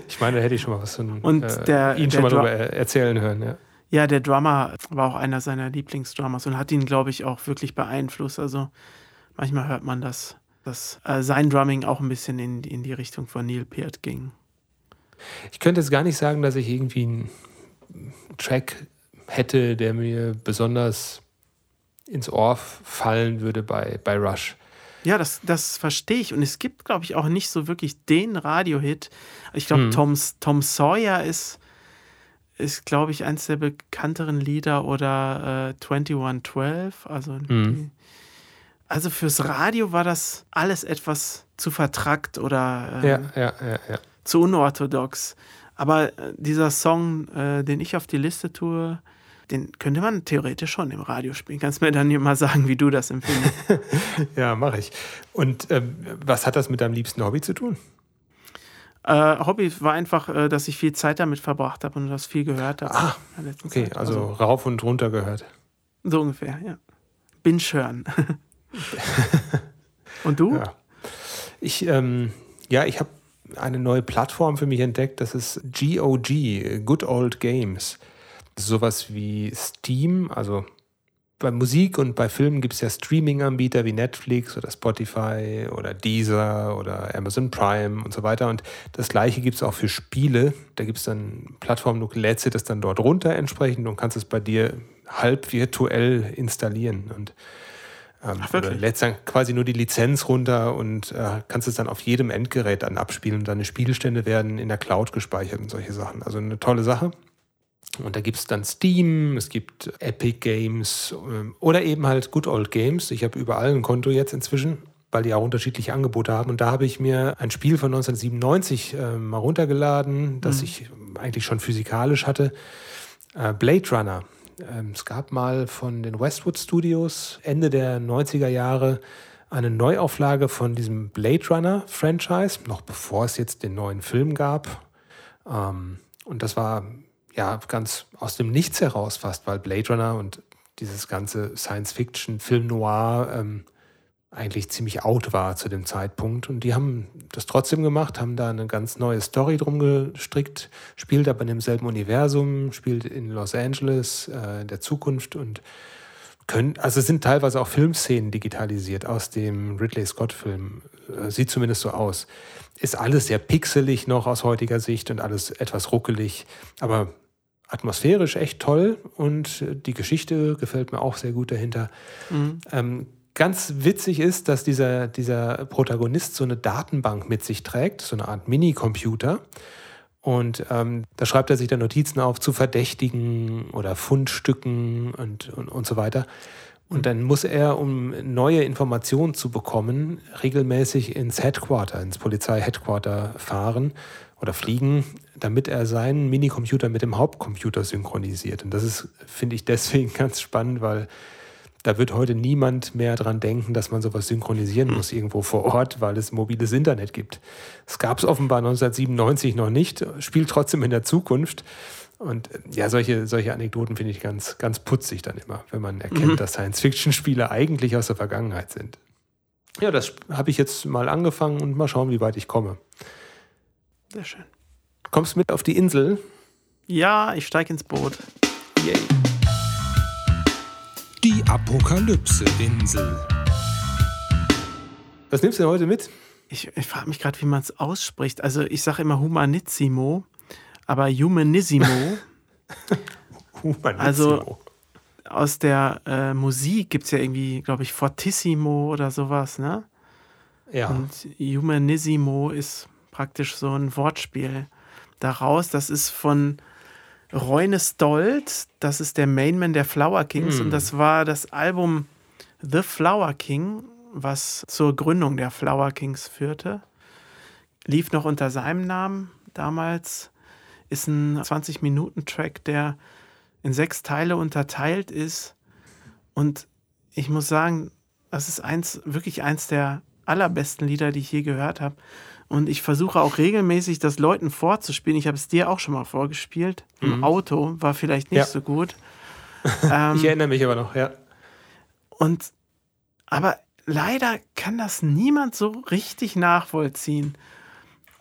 ich meine, da hätte ich schon mal was von Und äh, der- ihn der schon mal Dru- darüber erzählen hören. Ja. Ja, der Drummer war auch einer seiner Lieblingsdrummers und hat ihn, glaube ich, auch wirklich beeinflusst. Also manchmal hört man, dass, dass äh, sein Drumming auch ein bisschen in, in die Richtung von Neil Peart ging. Ich könnte jetzt gar nicht sagen, dass ich irgendwie einen Track hätte, der mir besonders ins Ohr fallen würde bei, bei Rush. Ja, das, das verstehe ich. Und es gibt, glaube ich, auch nicht so wirklich den Radiohit. Ich glaube, Hm. Tom, Tom Sawyer ist, ist glaube ich, eins der bekannteren Lieder oder äh, 2112. Also, Hm. also fürs Radio war das alles etwas zu vertrackt oder äh, Ja, ja, ja, ja. zu unorthodox. Aber äh, dieser Song, äh, den ich auf die Liste tue, den könnte man theoretisch schon im Radio spielen. Kannst mir dann mal sagen, wie du das empfindest. <laughs> Ja, mache ich. Und ähm, was hat das mit deinem liebsten Hobby zu tun? Äh, Hobby war einfach, äh, dass ich viel Zeit damit verbracht habe und das viel gehört habe. Ah, Okay, Zeit. also rauf und runter gehört. so ungefähr, ja. Binge hören. <laughs> und du? Ja. Ich, ähm, ja, ich habe eine neue Plattform für mich entdeckt. Das ist GOG, Good Old Games. Sowas wie Steam. Also bei Musik und bei Filmen gibt es ja Streaming-Anbieter wie Netflix oder Spotify oder Deezer oder Amazon Prime und so weiter. Und das gleiche gibt es auch für Spiele. Da gibt es dann Plattformen, du lädst dir das dann dort runter entsprechend und kannst es bei dir halb virtuell installieren. Und ähm, Ach, lädst dann quasi nur die Lizenz runter und äh, kannst es dann auf jedem Endgerät dann abspielen und deine Spielstände werden in der Cloud gespeichert und solche Sachen. Also eine tolle Sache. Und da gibt es dann Steam, es gibt Epic Games ähm, oder eben halt Good Old Games. Ich habe überall ein Konto jetzt inzwischen, weil die auch unterschiedliche Angebote haben. Und da habe ich mir ein Spiel von 1997 äh, mal runtergeladen, das ich eigentlich schon physikalisch hatte. Äh, Blade Runner. Ähm, es gab mal von den Westwood Studios Ende der 90er Jahre eine Neuauflage von diesem Blade Runner Franchise, noch bevor es jetzt den neuen Film gab. Ähm, und das war ja ganz aus dem Nichts heraus fast, weil Blade Runner und dieses ganze Science-Fiction, Film Noir ähm, eigentlich ziemlich out war zu dem Zeitpunkt. Und die haben das trotzdem gemacht, haben da eine ganz neue Story drum gestrickt, spielt aber in demselben Universum, spielt in Los Angeles, äh, in der Zukunft und können, also sind teilweise auch Filmszenen digitalisiert aus dem Ridley Scott-Film. Äh, Sieht zumindest so aus. Ist alles sehr pixelig noch aus heutiger Sicht und alles etwas ruckelig, aber atmosphärisch echt toll und die Geschichte gefällt mir auch sehr gut dahinter. Ähm, ganz witzig ist, dass dieser, dieser Protagonist so eine Datenbank mit sich trägt, so eine Art Minicomputer. Und ähm, da schreibt er sich dann Notizen auf zu Verdächtigen oder Fundstücken und, und, und so weiter. Und dann muss er, um neue Informationen zu bekommen, regelmäßig ins Headquarter, ins Polizei-Headquarter fahren oder fliegen, damit er seinen Minicomputer mit dem Hauptcomputer synchronisiert. Und das ist, finde ich, deswegen <laughs> ganz spannend, weil da wird heute niemand mehr dran denken, dass man sowas synchronisieren muss irgendwo vor Ort, weil es mobiles Internet gibt. Es gab es offenbar 1997 noch nicht, spielt trotzdem in der Zukunft. Und äh, ja, solche, solche Anekdoten finde ich ganz, ganz putzig dann immer, wenn man erkennt, dass Science-Fiction-Spiele eigentlich aus der Vergangenheit sind. Ja, das habe ich jetzt mal angefangen und mal schauen, wie weit ich komme. Sehr schön. Kommst du mit auf die Insel? Ja, ich steige ins Boot. Yay. Die Apokalypse-Insel. Was nimmst du denn heute mit? Ich, ich frage mich gerade, wie man es ausspricht. Also ich sage immer Humanissimo, aber Humanissimo <laughs> Humanissimo. Also- aus der äh, Musik gibt es ja irgendwie, glaube ich, Fortissimo oder sowas, ne? ja. Und Humanissimo ist praktisch so ein Wortspiel daraus. Das ist von Reune Stolt, das ist der Mainman der Flower Kings und das war das Album The Flower King, was zur Gründung der Flower Kings führte. Lief noch unter seinem Namen damals. Ist ein 20-Minuten-Track, der in sechs Teile unterteilt ist. Und ich muss sagen, das ist eins, wirklich eins der allerbesten Lieder, die ich je gehört habe. Und ich versuche auch regelmäßig, das Leuten vorzuspielen. Ich habe es dir auch schon mal vorgespielt. Im Auto war vielleicht nicht Ja. so gut. <laughs> Ähm, Ich erinnere mich aber noch, ja. und aber leider kann das niemand so richtig nachvollziehen.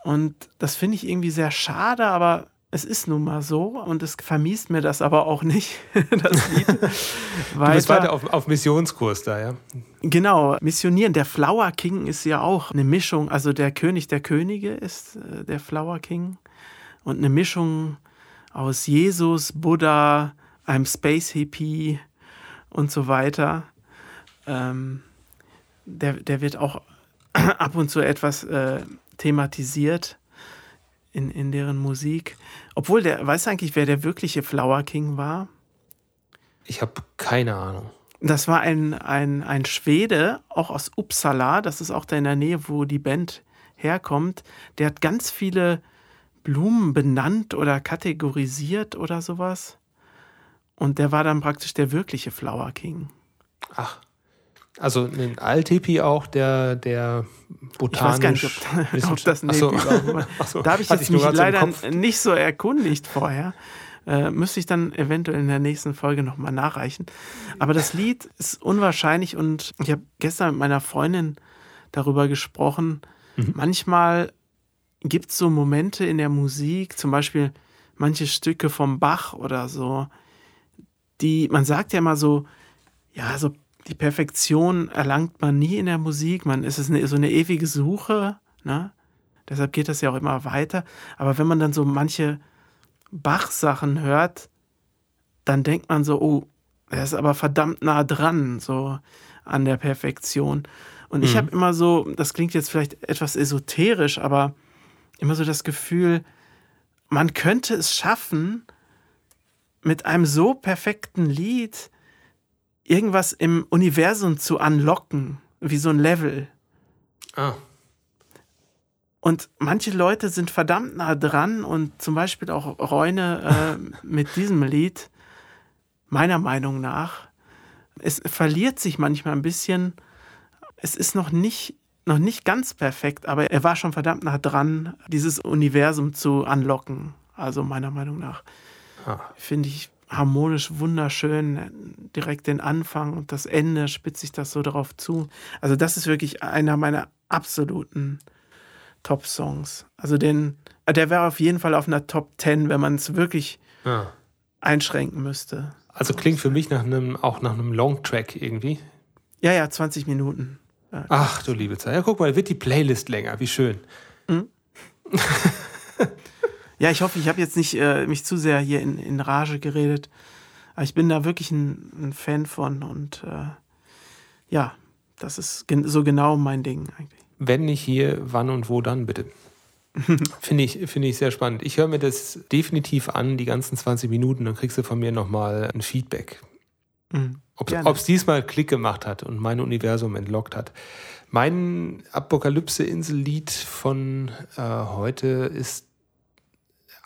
Und das finde ich irgendwie sehr schade, aber es ist nun mal so und es vermiest mir das aber auch nicht, <laughs> das Lied. Du bist weiter auf, auf Missionskurs da, ja. Genau, Missionieren. Der Flower King ist ja auch eine Mischung. Also der König der Könige ist äh, der Flower King. Und eine Mischung aus Jesus, Buddha, einem Space Hippie und so weiter. Ähm, der, der wird auch <clears throat> ab und zu etwas äh, thematisiert in, in deren Musik. Obwohl, der weiß eigentlich, wer der wirkliche Flower King war? Ich habe keine Ahnung. Das war ein, ein, ein Schwede, auch aus Uppsala, das ist auch da in der Nähe, wo die Band herkommt. Der hat ganz viele Blumen benannt oder kategorisiert oder sowas. Und der war dann praktisch der wirkliche Flower King. Ach. Also ein Althippie auch, der, der Ich weiß gar nicht, botanisch... ob, <laughs> ob das ein Ach so. Hippie war. <laughs> Ach so. Da habe ich Hatte jetzt mich leider nicht so erkundigt vorher. Äh, müsste ich dann eventuell in der nächsten Folge nochmal nachreichen. Aber das Lied ist unwahrscheinlich und ich habe gestern mit meiner Freundin darüber gesprochen. Mhm. Manchmal gibt es so Momente in der Musik, zum Beispiel manche Stücke vom Bach oder so, die, man sagt ja immer so, ja, so die Perfektion erlangt man nie in der Musik. Man es ist eine, so eine ewige Suche, ne? Deshalb geht das ja auch immer weiter. Aber wenn man dann so manche Bach-Sachen hört, dann denkt man so, oh, er ist aber verdammt nah dran, so an der Perfektion. Und ich habe immer so, das klingt jetzt vielleicht etwas esoterisch, aber immer so das Gefühl, man könnte es schaffen, mit einem so perfekten Lied irgendwas im Universum zu unlocken, wie so ein Level. Ah, Und manche Leute sind verdammt nah dran und zum Beispiel auch Reune äh, <laughs> mit diesem Lied, meiner Meinung nach, es verliert sich manchmal ein bisschen. Es ist noch nicht, noch nicht ganz perfekt, aber er war schon verdammt nah dran, dieses Universum zu unlocken. Also meiner Meinung nach. Ah. Finde ich harmonisch wunderschön. Direkt den Anfang und das Ende spitzt sich das so darauf zu. Also, das ist wirklich einer meiner absoluten Top-Songs. Also, den, der wäre auf jeden Fall auf einer Top 10, wenn man es wirklich ah. einschränken müsste. Also klingt für mich nach einem, auch nach einem Longtrack irgendwie. Ja, ja, 20 Minuten. Ach du liebe Zeit. Ja, guck mal, wird die Playlist länger. Wie schön. <laughs> Ja, ich hoffe, ich habe jetzt nicht äh, mich zu sehr hier in, in Rage geredet. Aber ich bin da wirklich ein, ein Fan von und äh, ja, das ist so genau mein Ding eigentlich. Wenn nicht hier, wann und wo dann bitte? <laughs> Finde ich, finde ich sehr spannend. Ich höre mir das definitiv an, die ganzen 20 Minuten, dann kriegst du von mir nochmal ein Feedback. Mhm. Ob es diesmal Klick gemacht hat und mein Universum entlockt hat. Mein Apokalypse-Insel-Lied von äh, heute ist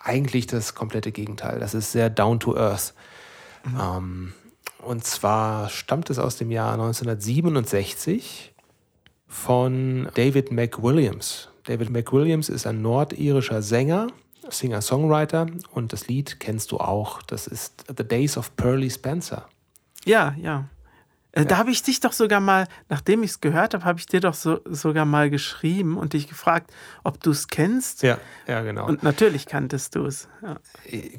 eigentlich das komplette Gegenteil. Das ist sehr down to earth. Ähm, und zwar stammt es aus dem Jahr 1967 von David McWilliams. David McWilliams ist ein nordirischer Sänger, Singer-Songwriter und das Lied kennst du auch. Das ist The Days of Pearly Spencer. Ja, ja. Äh, Da habe ich dich doch sogar mal, nachdem ich es gehört habe, habe ich dir doch so, sogar mal geschrieben und dich gefragt, ob du es kennst. Ja, ja, genau. Und natürlich kanntest du es. Ja.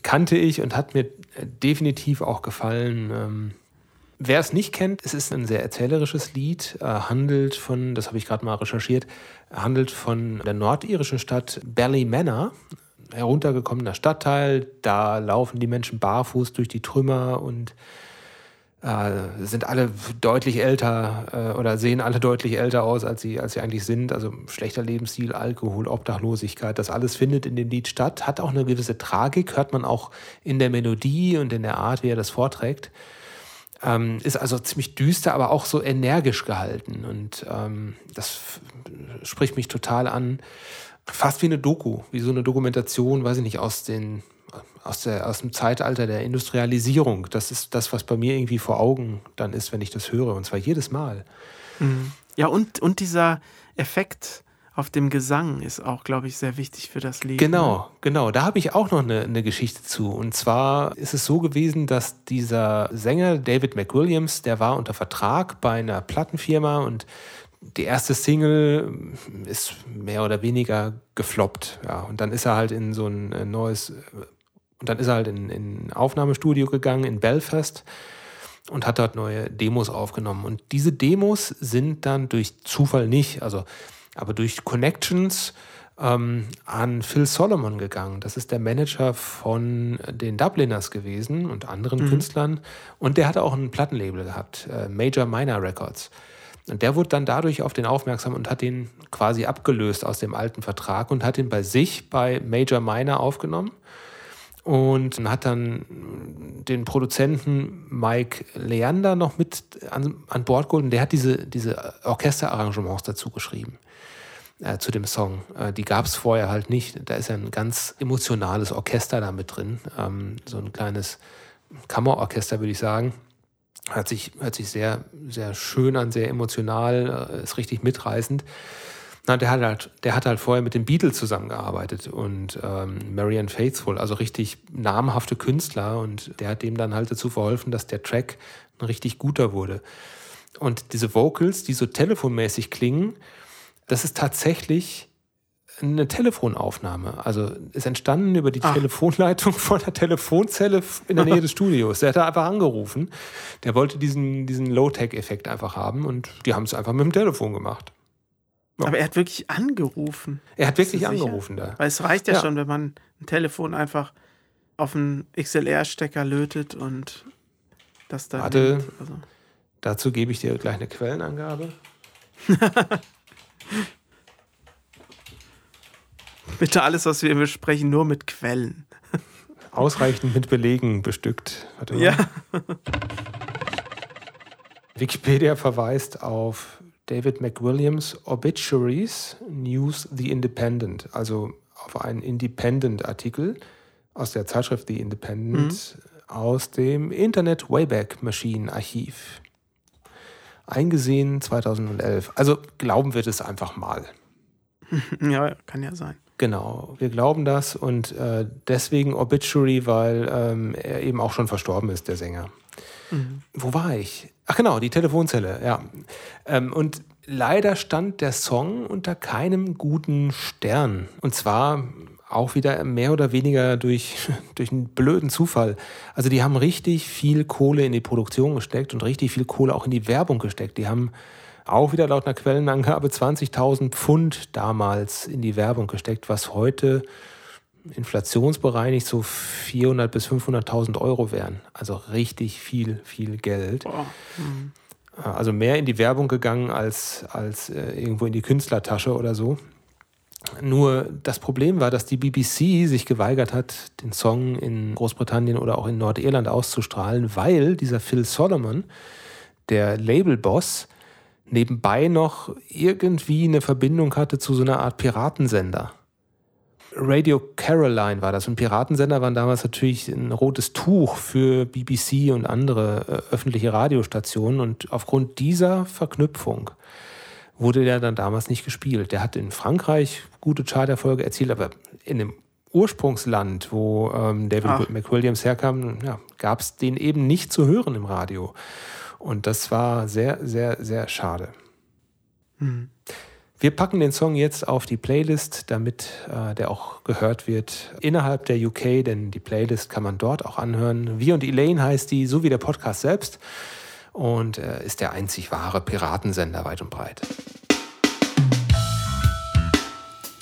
kannte ich und hat mir definitiv auch gefallen. Ähm, wer es nicht kennt, es ist ein sehr erzählerisches Lied, äh, handelt von, das habe ich gerade mal recherchiert, handelt von der nordirischen Stadt Ballymena, heruntergekommener Stadtteil. Da laufen die Menschen barfuß durch die Trümmer und äh, sind alle deutlich älter äh, oder sehen alle deutlich älter aus, als sie, als sie eigentlich sind. Also schlechter Lebensstil, Alkohol, Obdachlosigkeit, das alles findet in dem Lied statt. Hat auch eine gewisse Tragik, hört man auch in der Melodie und in der Art, wie er das vorträgt. Ähm, ist also ziemlich düster, aber auch so energisch gehalten. Und ähm, das spricht mich total an. Fast wie eine Doku, wie so eine Dokumentation, weiß ich nicht, aus den aus, der, aus dem Zeitalter der Industrialisierung. Das ist das, was bei mir irgendwie vor Augen dann ist, wenn ich das höre. Und zwar jedes Mal. Ja, und, und dieser Effekt auf dem Gesang ist auch, glaube ich, sehr wichtig für das Lied. Genau, genau. Da habe ich auch noch eine, eine Geschichte zu. Und zwar ist es so gewesen, dass dieser Sänger David McWilliams, der war unter Vertrag bei einer Plattenfirma und die erste Single ist mehr oder weniger gefloppt. Ja, und dann ist er halt in so ein äh, neues, und dann ist er halt in, in ein Aufnahmestudio gegangen in Belfast und hat dort neue Demos aufgenommen. Und diese Demos sind dann durch Zufall nicht, also aber durch Connections ähm, an Phil Solomon gegangen. Das ist der Manager von den Dubliners gewesen und anderen mhm. Künstlern. Und der hatte auch ein Plattenlabel gehabt, äh, Major Minor Records. Und der wurde dann dadurch auf den aufmerksam und hat den quasi abgelöst aus dem alten Vertrag und hat ihn bei sich bei Major Minor aufgenommen und hat dann den Produzenten Mike Leander noch mit an, an Bord geholt und der hat diese, diese Orchesterarrangements dazu geschrieben äh, zu dem Song. Äh, die gab es vorher halt nicht. Da ist ja ein ganz emotionales Orchester da mit drin, ähm, so ein kleines Kammerorchester würde ich sagen. Hört sich, hört sich sehr, sehr schön an, sehr emotional, äh, ist richtig mitreißend. Na, der hat halt, der hat halt vorher mit den Beatles zusammengearbeitet und ähm, Marianne Faithful, also richtig namhafte Künstler und der hat dem dann halt dazu verholfen, dass der Track ein richtig guter wurde. Und diese Vocals, die so telefonmäßig klingen, das ist tatsächlich eine Telefonaufnahme. Also ist entstanden über die Ach. Telefonleitung von der Telefonzelle in der Nähe des <laughs> Studios. Der hat da einfach angerufen. Der wollte diesen, diesen Low-Tech-Effekt einfach haben und die haben es einfach mit dem Telefon gemacht. Ja. Aber er hat wirklich angerufen. Er hat wirklich angerufen da. Weil es reicht ja, ja, schon, wenn man ein Telefon einfach auf einen XLR-Stecker lötet und das dann. Warte, also. dazu gebe ich dir gleich eine Quellenangabe. <laughs> Bitte alles, was wir besprechen, nur mit Quellen. Ausreichend mit Belegen bestückt. Warte mal. Ja. Wikipedia verweist auf David McWilliams Obituaries News The Independent, also auf einen Independent-Artikel aus der Zeitschrift The Independent mhm. aus dem Internet Wayback Machine Archiv. Eingesehen 2011. Also glauben wir das einfach mal. <laughs> Ja, kann ja sein. Genau, wir glauben das und äh, deswegen Obituary, weil ähm, er eben auch schon verstorben ist, der Sänger. Mhm. Wo war ich? Ach genau, die Telefonzelle, ja. Ähm, und leider stand der Song unter keinem guten Stern. Und zwar auch wieder mehr oder weniger durch, <laughs> durch einen blöden Zufall. Also die haben richtig viel Kohle in die Produktion gesteckt und richtig viel Kohle auch in die Werbung gesteckt. Die haben auch wieder laut einer Quellenangabe 20.000 Pfund damals in die Werbung gesteckt, was heute inflationsbereinigt so 400.000 bis 500.000 Euro wären. Also richtig viel, viel Geld. Oh. Mhm. Also mehr in die Werbung gegangen als, als äh, irgendwo in die Künstlertasche oder so. Nur das Problem war, dass die BBC sich geweigert hat, den Song in Großbritannien oder auch in Nordirland auszustrahlen, weil dieser Phil Solomon, der Labelboss, nebenbei noch irgendwie eine Verbindung hatte zu so einer Art Piratensender. Radio Caroline war das. Und Piratensender waren damals natürlich ein rotes Tuch für BBC und andere äh, öffentliche Radiostationen. Und aufgrund dieser Verknüpfung wurde der dann damals nicht gespielt. Der hat in Frankreich gute Charterfolge erzielt, aber in dem Ursprungsland, wo ähm, David Ach. McWilliams herkam, ja, gab es den eben nicht zu hören im Radio. Und das war sehr, sehr, sehr schade. Hm. Wir packen den Song jetzt auf die Playlist, damit äh, der auch gehört wird innerhalb der UK, denn die Playlist kann man dort auch anhören. Wir und Elaine heißt die, so wie der Podcast selbst und äh, ist der einzig wahre Piratensender weit und breit.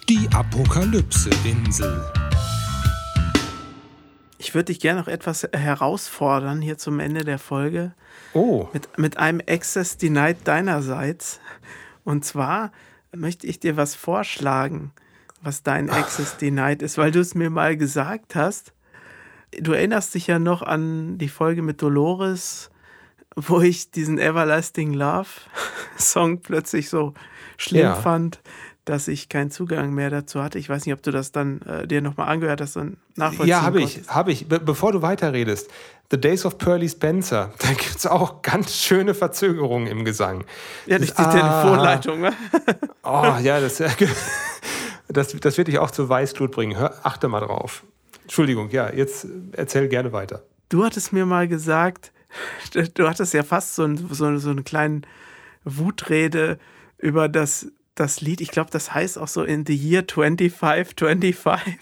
Die Apokalypse-Insel. Ich würde dich gerne noch etwas herausfordern hier zum Ende der Folge. Oh. Mit, mit einem Access Denied deinerseits. Und zwar möchte ich dir was vorschlagen, was dein Access Denied ist, weil du es mir mal gesagt hast. Du erinnerst dich ja noch an die Folge mit Dolores, wo ich diesen Everlasting Love Song plötzlich so schlimm ja. fand, dass ich keinen Zugang mehr dazu hatte. Ich weiß nicht, ob du das dann äh, dir nochmal angehört hast und nachvollziehen Ja, habe ich, habe ich. Be bevor du weiterredest, The Days of Pearly Spencer. <laughs> Da gibt es auch ganz schöne Verzögerungen im Gesang. Ja, durch die Ah. Telefonleitung. Ne? Oh, ja, das, <laughs> das, das wird dich auch zur Weißglut bringen. Hör, achte mal drauf. Entschuldigung, ja, jetzt erzähl gerne weiter. Du hattest mir mal gesagt, <laughs> du hattest ja fast so, ein, so, so eine kleine Wutrede über das, das Lied. Ich glaube, das heißt auch so in the year 2525.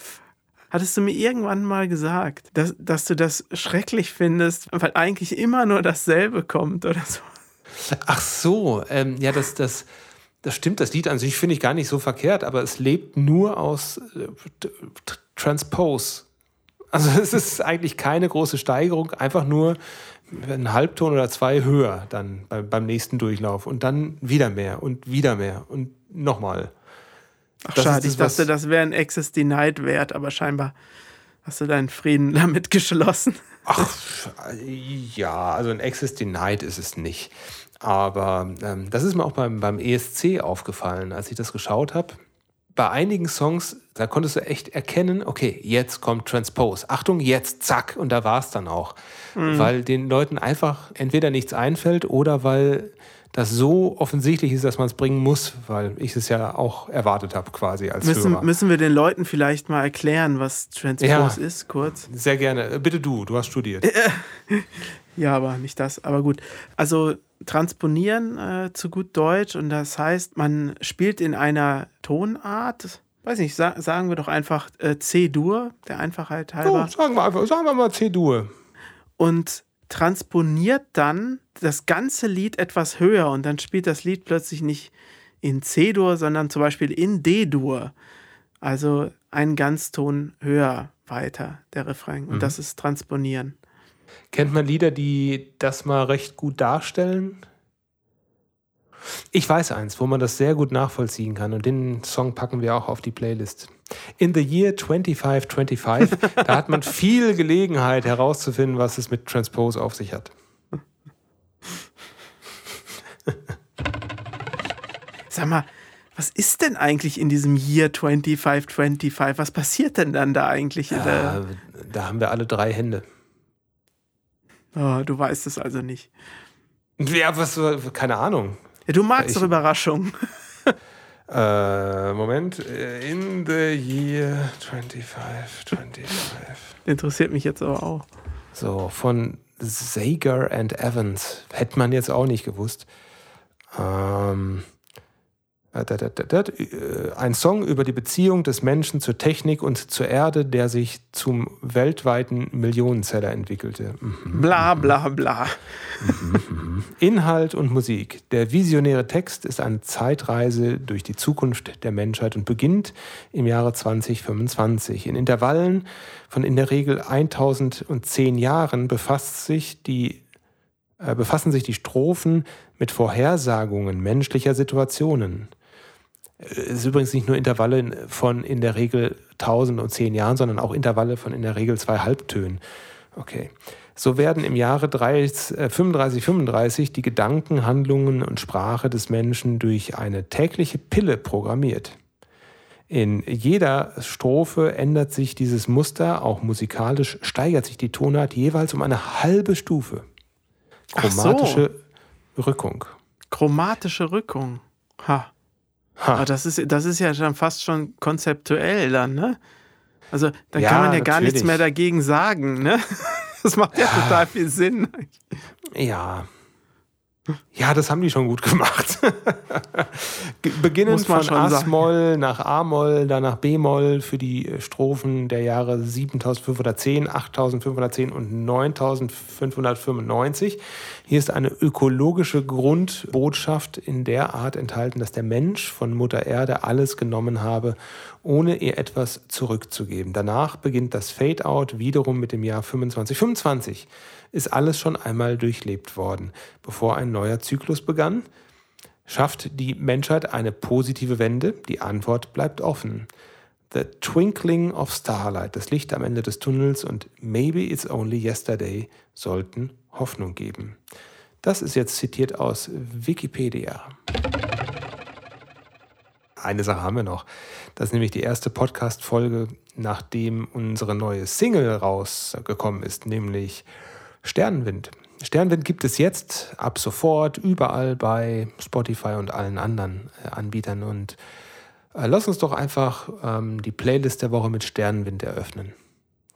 Hattest du mir irgendwann mal gesagt, dass, dass du das schrecklich findest, weil eigentlich immer nur dasselbe kommt oder so? Ach so, ähm, ja, das, das, das stimmt. Das Lied an sich finde ich gar nicht so verkehrt, aber es lebt nur aus äh, Transpose. Also es ist eigentlich keine große Steigerung, einfach nur ein Halbton oder zwei höher dann beim nächsten Durchlauf und dann wieder mehr und wieder mehr und nochmal. Ach, Das schade, ist ich das, dachte, das wäre ein Access Denied wert, aber scheinbar hast du deinen Frieden <laughs> damit geschlossen. Ach, ja, also ein Access Denied ist es nicht. Aber ähm, das ist mir auch beim, beim ESC aufgefallen, als ich das geschaut habe. Bei einigen Songs, da konntest du echt erkennen, okay, jetzt kommt Transpose. Achtung, jetzt, zack. Und da war es dann auch. Weil den Leuten einfach entweder nichts einfällt oder weil das so offensichtlich ist, dass man es bringen muss, weil ich es ja auch erwartet habe, quasi als Müssen, Hörer. müssen wir den Leuten vielleicht mal erklären, was Transpose Ja. ist, kurz? Sehr gerne. Äh, Bitte du, du hast studiert. <laughs> Ja, aber nicht das. Aber gut. Also transponieren äh, zu gut Deutsch und das heißt, man spielt in einer Tonart, weiß nicht, sa sagen wir doch einfach äh, C-Dur, der Einfachheit So, halber, sagen wir einfach, sagen wir mal C-Dur. und transponiert dann das ganze Lied etwas höher und dann spielt das Lied plötzlich nicht in C-Dur, sondern zum Beispiel in D-Dur. Also einen Ganzton höher weiter, der Refrain. Und das ist Transponieren. Kennt man Lieder, die das mal recht gut darstellen? Ich weiß eins, wo man das sehr gut nachvollziehen kann und den Song packen wir auch auf die Playlist. In the Year 2525, <laughs> da hat man viel Gelegenheit herauszufinden, was es mit Transpose auf sich hat. Sag mal, was ist denn eigentlich in diesem Year 2525? Was passiert denn dann da eigentlich? Da, der- da haben wir alle drei Hände. Oh, du weißt es also nicht. Ja, was, keine Ahnung. Ja, du magst Ich- doch Überraschungen. <laughs> Äh, Moment. Äh, In the Year 2525. Interessiert mich jetzt aber auch. So, von Sager and Evans. Hätte man jetzt auch nicht gewusst. Ähm, ein Song über die Beziehung des Menschen zur Technik und zur Erde, der sich zum weltweiten Millionenzeller entwickelte. Mhm. Bla bla bla. Inhalt und Musik. Der visionäre Text ist eine Zeitreise durch die Zukunft der Menschheit und beginnt im Jahre 2025. In Intervallen von in der Regel 1010 Jahren befasst sich die, äh, befassen sich die Strophen mit Vorhersagungen menschlicher Situationen. Es ist übrigens nicht nur Intervalle von in der Regel 1010 Jahren, sondern auch Intervalle von in der Regel zwei Halbtönen. Okay. So werden im Jahre 3535 die Gedanken, Handlungen und Sprache des Menschen durch eine tägliche Pille programmiert. In jeder Strophe ändert sich dieses Muster, auch musikalisch steigert sich die Tonart jeweils um eine halbe Stufe. Ach so. Chromatische Rückung. Chromatische Rückung. Ha. Ha. Aber das ist, das ist ja schon fast schon konzeptuell dann, ne? Also dann Ja, kann man ja gar nichts natürlich. mehr dagegen sagen, ne? <laughs> Das macht ja, total viel Sinn. Ja. Ja, das haben die schon gut gemacht. <laughs> Ge- Beginnend von. A-Moll nach A-Moll, dann nach B-Moll für die äh, Strophen der Jahre 7510, 8510 und 9595. Hier ist eine ökologische Grundbotschaft in der Art enthalten, dass der Mensch von Mutter Erde alles genommen habe, ohne ihr etwas zurückzugeben. Danach beginnt das Fade-out wiederum mit dem Jahr 2525 ist alles schon einmal durchlebt worden, bevor ein neuer Zyklus begann? Schafft die Menschheit eine positive Wende? Die Antwort bleibt offen. The Twinkling of Starlight, das Licht am Ende des Tunnels und Maybe It's Only Yesterday sollten Hoffnung geben. Das ist jetzt zitiert aus Wikipedia. Eine Sache haben wir noch. Das ist nämlich die erste Podcast-Folge, nachdem unsere neue Single rausgekommen ist, nämlich Sternenwind. Sternenwind gibt es jetzt ab sofort überall bei Spotify und allen anderen äh, Anbietern. Und äh, lass uns doch einfach ähm, die Playlist der Woche mit Sternenwind eröffnen.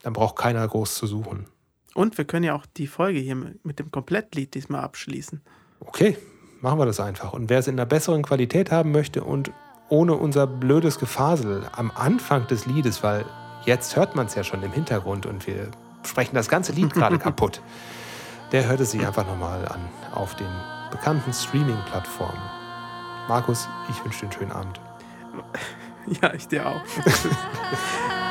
Dann braucht keiner groß zu suchen. Und wir können ja auch die Folge hier mit dem Komplettlied diesmal abschließen. Okay, machen wir das einfach. Und wer es in einer besseren Qualität haben möchte und ohne unser blödes Gefasel am Anfang des Liedes, weil jetzt hört man es ja schon im Hintergrund und wir sprechen das ganze Lied gerade <laughs> kaputt, der hört es sich einfach nochmal an auf den bekannten Streaming-Plattformen. Markus, ich wünsche dir einen schönen Abend. Ja, ich dir auch. <laughs>